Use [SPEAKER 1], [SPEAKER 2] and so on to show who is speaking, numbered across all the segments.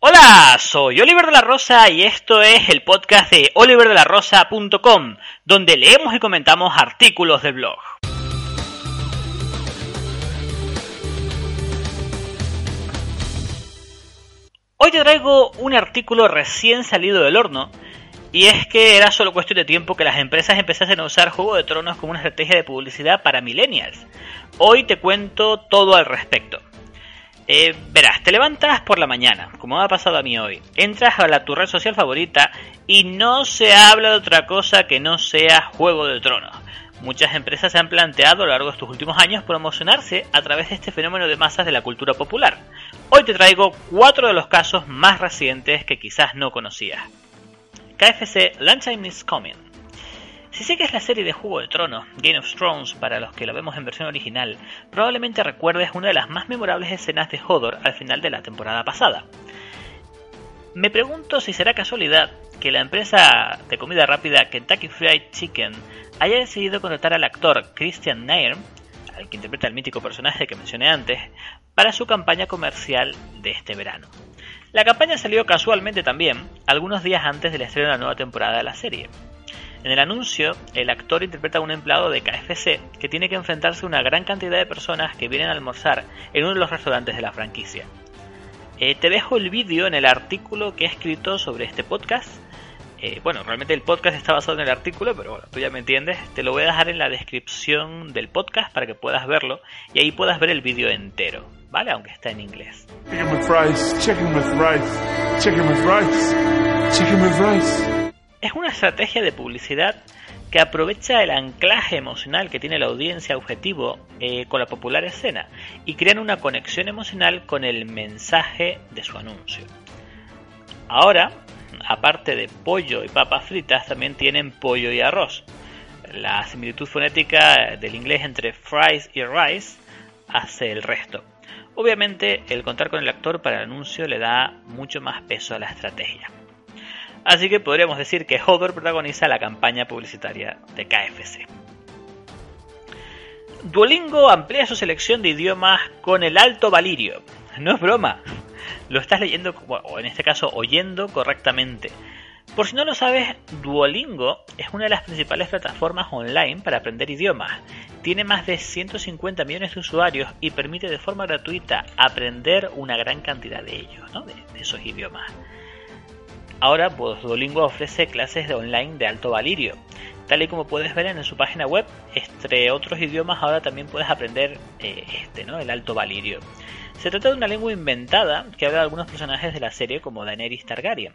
[SPEAKER 1] Hola, soy Oliver de la Rosa y esto es el podcast de oliverdelarosa.com, donde leemos y comentamos artículos del blog. Hoy te traigo un artículo recién salido del horno, y es que era solo cuestión de tiempo que las empresas empezasen a usar Juego de Tronos como una estrategia de publicidad para millennials. Hoy te cuento todo al respecto. Eh, verás, te levantas por la mañana, como ha pasado a mí hoy. Entras a la, tu red social favorita y no se habla de otra cosa que no sea Juego de Tronos. Muchas empresas se han planteado a lo largo de estos últimos años promocionarse a través de este fenómeno de masas de la cultura popular. Hoy te traigo cuatro de los casos más recientes que quizás no conocías. KFC Lunchtime is Coming. Si sigues la serie de Juego de Tronos, Game of Thrones, para los que la vemos en versión original, probablemente recuerdes una de las más memorables escenas de Hodor al final de la temporada pasada. Me pregunto si será casualidad que la empresa de comida rápida Kentucky Fried Chicken haya decidido contratar al actor Christian Nair, al que interpreta el mítico personaje que mencioné antes, para su campaña comercial de este verano. La campaña salió casualmente también, algunos días antes del estreno de la nueva temporada de la serie. En el anuncio, el actor interpreta a un empleado de KFC que tiene que enfrentarse a una gran cantidad de personas que vienen a almorzar en uno de los restaurantes de la franquicia. Eh, te dejo el vídeo en el artículo que he escrito sobre este podcast. Eh, bueno, realmente el podcast está basado en el artículo, pero bueno, tú ya me entiendes. Te lo voy a dejar en la descripción del podcast para que puedas verlo y ahí puedas ver el vídeo entero, ¿vale? Aunque está en inglés.
[SPEAKER 2] Chicken with rice, chicken with rice, chicken with rice, chicken with rice.
[SPEAKER 1] Es una estrategia de publicidad que aprovecha el anclaje emocional que tiene la audiencia objetivo eh, con la popular escena y crean una conexión emocional con el mensaje de su anuncio. Ahora, aparte de pollo y papas fritas, también tienen pollo y arroz. La similitud fonética del inglés entre fries y rice hace el resto. Obviamente, el contar con el actor para el anuncio le da mucho más peso a la estrategia. Así que podríamos decir que Hodor protagoniza la campaña publicitaria de KFC. Duolingo amplía su selección de idiomas con el Alto Valirio. No es broma, lo estás leyendo, o en este caso oyendo correctamente. Por si no lo sabes, Duolingo es una de las principales plataformas online para aprender idiomas. Tiene más de 150 millones de usuarios y permite de forma gratuita aprender una gran cantidad de ellos, ¿no? de esos idiomas. Ahora, pues Duolingo ofrece clases de online de alto valirio. Tal y como puedes ver en su página web, entre otros idiomas ahora también puedes aprender eh, este, ¿no? El alto valirio. Se trata de una lengua inventada que habla de algunos personajes de la serie como Daenerys Targaryen.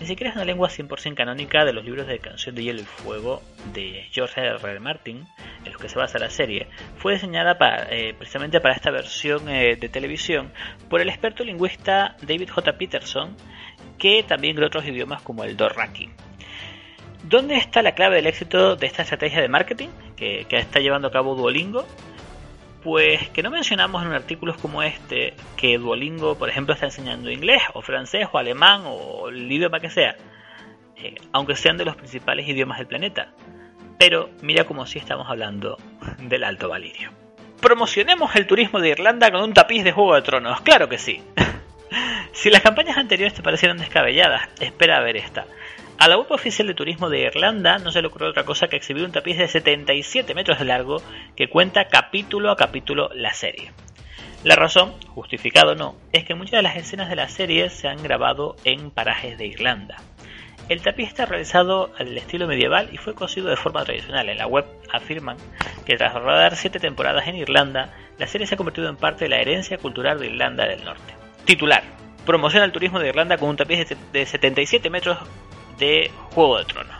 [SPEAKER 1] Ni siquiera es una lengua 100% canónica de los libros de Canción de Hielo y Fuego de George R. R. Martin, en los que se basa la serie. Fue diseñada para, eh, precisamente para esta versión eh, de televisión por el experto lingüista David J. Peterson, que también creó otros idiomas como el Dorraki. ¿Dónde está la clave del éxito de esta estrategia de marketing que, que está llevando a cabo Duolingo? Pues que no mencionamos en artículos como este que Duolingo, por ejemplo, está enseñando inglés o francés o alemán o el idioma que sea, eh, aunque sean de los principales idiomas del planeta. Pero mira como si estamos hablando del Alto Valirio. Promocionemos el turismo de Irlanda con un tapiz de Juego de Tronos, claro que sí. Si las campañas anteriores te parecieron descabelladas, espera a ver esta. A la web oficial de turismo de Irlanda no se le ocurrió otra cosa que exhibir un tapiz de 77 metros de largo que cuenta capítulo a capítulo la serie. La razón, justificado o no, es que muchas de las escenas de la serie se han grabado en parajes de Irlanda. El tapiz está realizado al estilo medieval y fue cosido de forma tradicional. En la web afirman que tras rodar 7 temporadas en Irlanda, la serie se ha convertido en parte de la herencia cultural de Irlanda del Norte. Titular. Promociona el turismo de Irlanda con un tapiz de 77 metros de Juego de Tronos.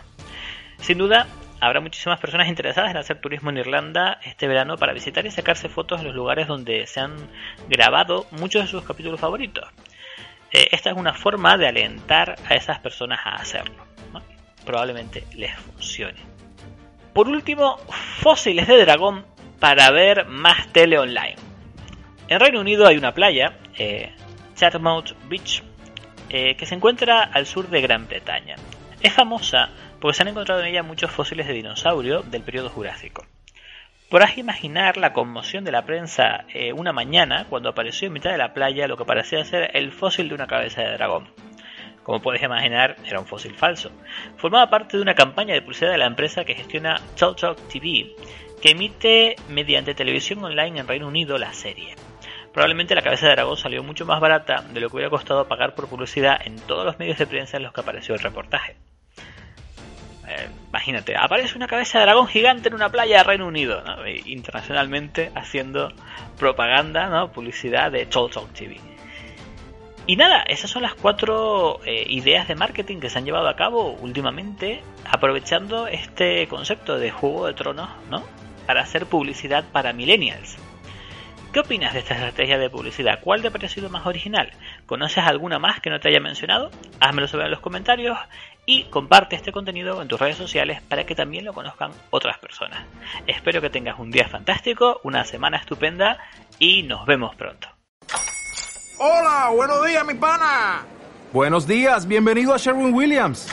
[SPEAKER 1] Sin duda, habrá muchísimas personas interesadas en hacer turismo en Irlanda este verano para visitar y sacarse fotos en los lugares donde se han grabado muchos de sus capítulos favoritos. eh, esta es una forma de alentar a esas personas a hacerlo. Probablemente les funcione. Por último, fósiles de dragón para ver más tele online. En Reino Unido hay una playa, eh, Chatmouth Beach, eh, que se encuentra al sur de Gran Bretaña. Es famosa porque se han encontrado en ella muchos fósiles de dinosaurio del periodo Jurásico. Podrás imaginar la conmoción de la prensa eh, una mañana cuando apareció en mitad de la playa lo que parecía ser el fósil de una cabeza de dragón. Como puedes imaginar, era un fósil falso. Formaba parte de una campaña de publicidad de la empresa que gestiona Talk TV, que emite mediante televisión online en Reino Unido la serie. Probablemente la cabeza de dragón salió mucho más barata de lo que hubiera costado pagar por publicidad en todos los medios de prensa en los que apareció el reportaje. Eh, imagínate, aparece una cabeza de dragón gigante en una playa de Reino Unido, internacionalmente haciendo propaganda, ¿no? publicidad de Talk Talk TV. Y nada, esas son las cuatro eh, ideas de marketing que se han llevado a cabo últimamente, aprovechando este concepto de Juego de Tronos, ¿no? Para hacer publicidad para millennials. ¿Qué opinas de esta estrategia de publicidad? ¿Cuál te ha parecido más original? ¿Conoces alguna más que no te haya mencionado? Házmelo saber en los comentarios y comparte este contenido en tus redes sociales para que también lo conozcan otras personas. Espero que tengas un día fantástico, una semana estupenda y nos vemos pronto.
[SPEAKER 3] Hola, buenos días, mi pana.
[SPEAKER 4] Buenos días, bienvenido a Sherwin Williams.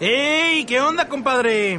[SPEAKER 3] ¡Ey! ¿Qué onda, compadre?